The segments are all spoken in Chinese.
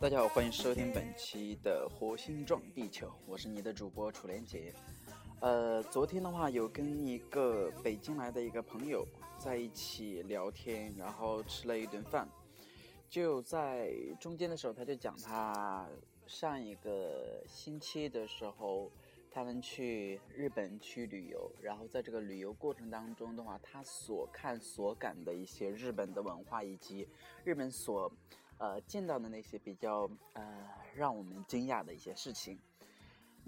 大家好，欢迎收听本期的《火星撞地球》，我是你的主播楚连杰。呃，昨天的话有跟一个北京来的一个朋友在一起聊天，然后吃了一顿饭。就在中间的时候，他就讲他上一个星期的时候，他们去日本去旅游，然后在这个旅游过程当中的话，他所看所感的一些日本的文化以及日本所。呃，见到的那些比较呃让我们惊讶的一些事情，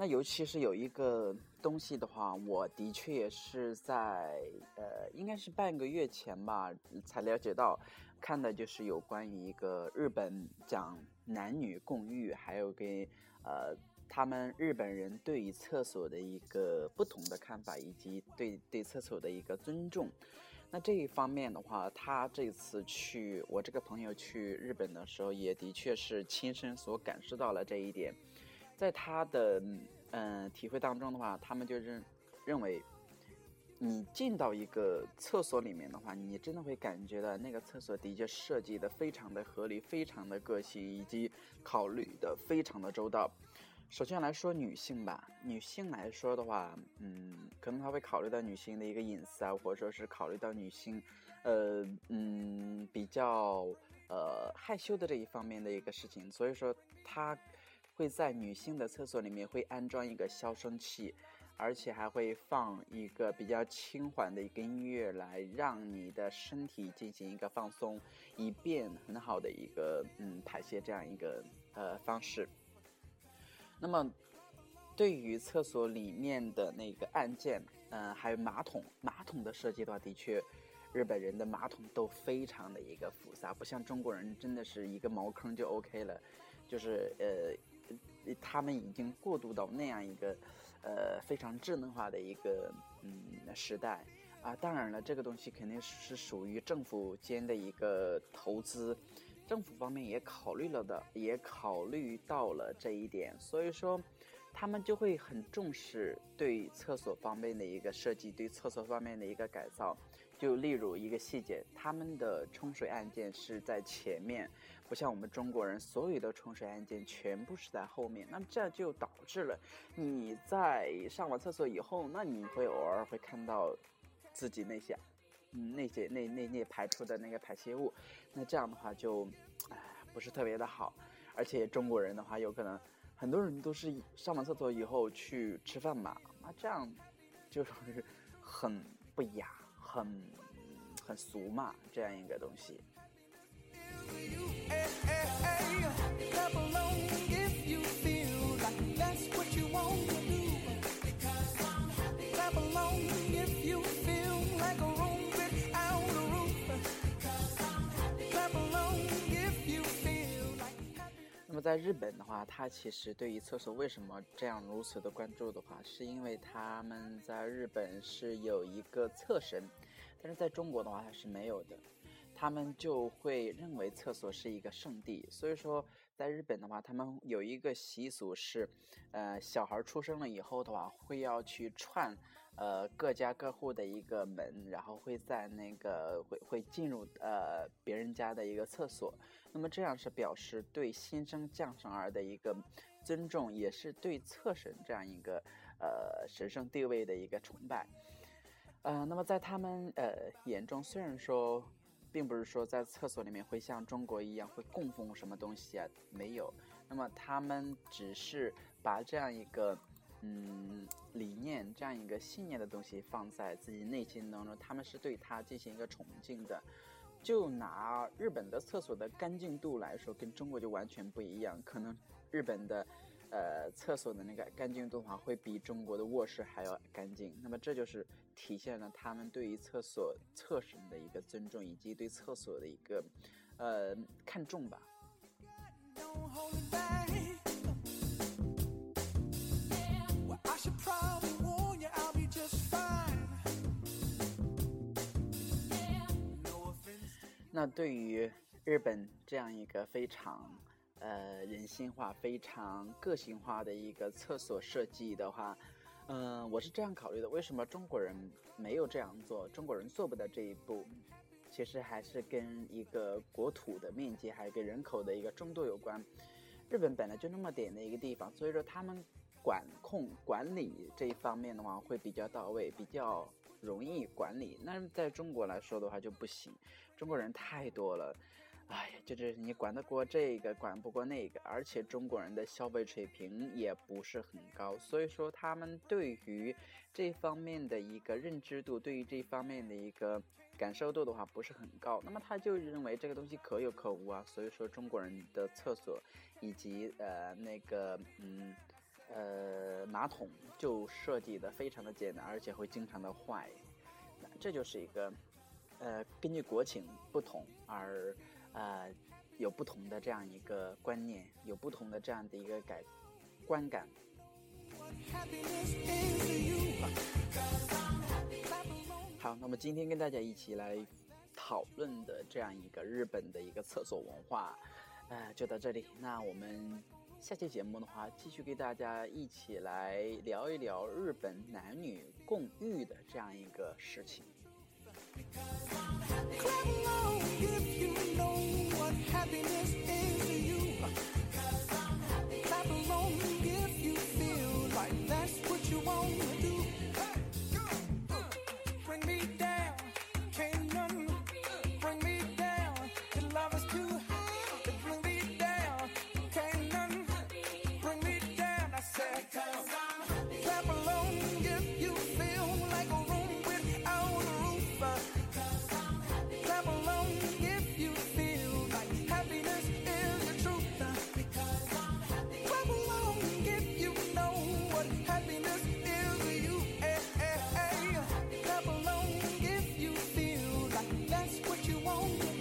那尤其是有一个东西的话，我的确也是在呃，应该是半个月前吧，才了解到，看的就是有关于一个日本讲男女共浴，还有给呃。他们日本人对于厕所的一个不同的看法，以及对对厕所的一个尊重。那这一方面的话，他这次去我这个朋友去日本的时候，也的确是亲身所感受到了这一点。在他的嗯体会当中的话，他们就认认为，你进到一个厕所里面的话，你真的会感觉到那个厕所的确设计的非常的合理，非常的个性，以及考虑的非常的周到。首先来说女性吧，女性来说的话，嗯，可能她会考虑到女性的一个隐私啊，或者说是考虑到女性，呃，嗯，比较呃害羞的这一方面的一个事情，所以说她会在女性的厕所里面会安装一个消声器，而且还会放一个比较轻缓的一个音乐，来让你的身体进行一个放松，以便很好的一个嗯排泄这样一个呃方式。那么，对于厕所里面的那个按键，嗯，还有马桶，马桶的设计的话，的确，日本人的马桶都非常的一个复杂，不像中国人，真的是一个茅坑就 OK 了，就是呃，他们已经过渡到那样一个呃非常智能化的一个嗯时代啊。当然了，这个东西肯定是属于政府间的一个投资。政府方面也考虑了的，也考虑到了这一点，所以说，他们就会很重视对厕所方面的一个设计，对厕所方面的一个改造。就例如一个细节，他们的冲水按键是在前面，不像我们中国人，所有的冲水按键全部是在后面。那么这就导致了你在上完厕所以后，那你会偶尔会看到自己那些。嗯，那些那那那排出的那个排泄物，那这样的话就，唉，不是特别的好。而且中国人的话，有可能很多人都是上完厕所以后去吃饭嘛，那这样就是很不雅，很很俗嘛，这样一个东西。在日本的话，他其实对于厕所为什么这样如此的关注的话，是因为他们在日本是有一个厕神，但是在中国的话，它是没有的。他们就会认为厕所是一个圣地，所以说在日本的话，他们有一个习俗是，呃，小孩出生了以后的话，会要去串，呃，各家各户的一个门，然后会在那个会会进入呃别人家的一个厕所，那么这样是表示对新生降生儿的一个尊重，也是对厕神这样一个呃神圣地位的一个崇拜，呃，那么在他们呃眼中，虽然说。并不是说在厕所里面会像中国一样会供奉什么东西啊，没有。那么他们只是把这样一个嗯理念、这样一个信念的东西放在自己内心当中，他们是对他进行一个崇敬的。就拿日本的厕所的干净度来说，跟中国就完全不一样。可能日本的。呃，厕所的那个干净度的话，会比中国的卧室还要干净。那么这就是体现了他们对于厕所厕神的一个尊重，以及对厕所的一个呃看重吧。那对于日本这样一个非常呃人性化、非常个性化的一个厕所设计的话，嗯，我是这样考虑的：为什么中国人没有这样做？中国人做不到这一步？其实还是跟一个国土的面积，还有跟人口的一个众多有关。日本本来就那么点的一个地方，所以说他们管控管理这一方面的话会比较到位，比较容易管理。那在中国来说的话就不行，中国人太多了。哎呀，就是你管得过这个，管不过那个，而且中国人的消费水平也不是很高，所以说他们对于这方面的一个认知度，对于这方面的一个感受度的话不是很高，那么他就认为这个东西可有可无啊，所以说中国人的厕所以及呃那个嗯呃马桶就设计的非常的简单，而且会经常的坏，这就是一个呃根据国情不同而。呃，有不同的这样一个观念，有不同的这样的一个改观感。好，那么今天跟大家一起来讨论的这样一个日本的一个厕所文化，呃，就到这里。那我们下期节目的话，继续跟大家一起来聊一聊日本男女共浴的这样一个事情。Happy. won't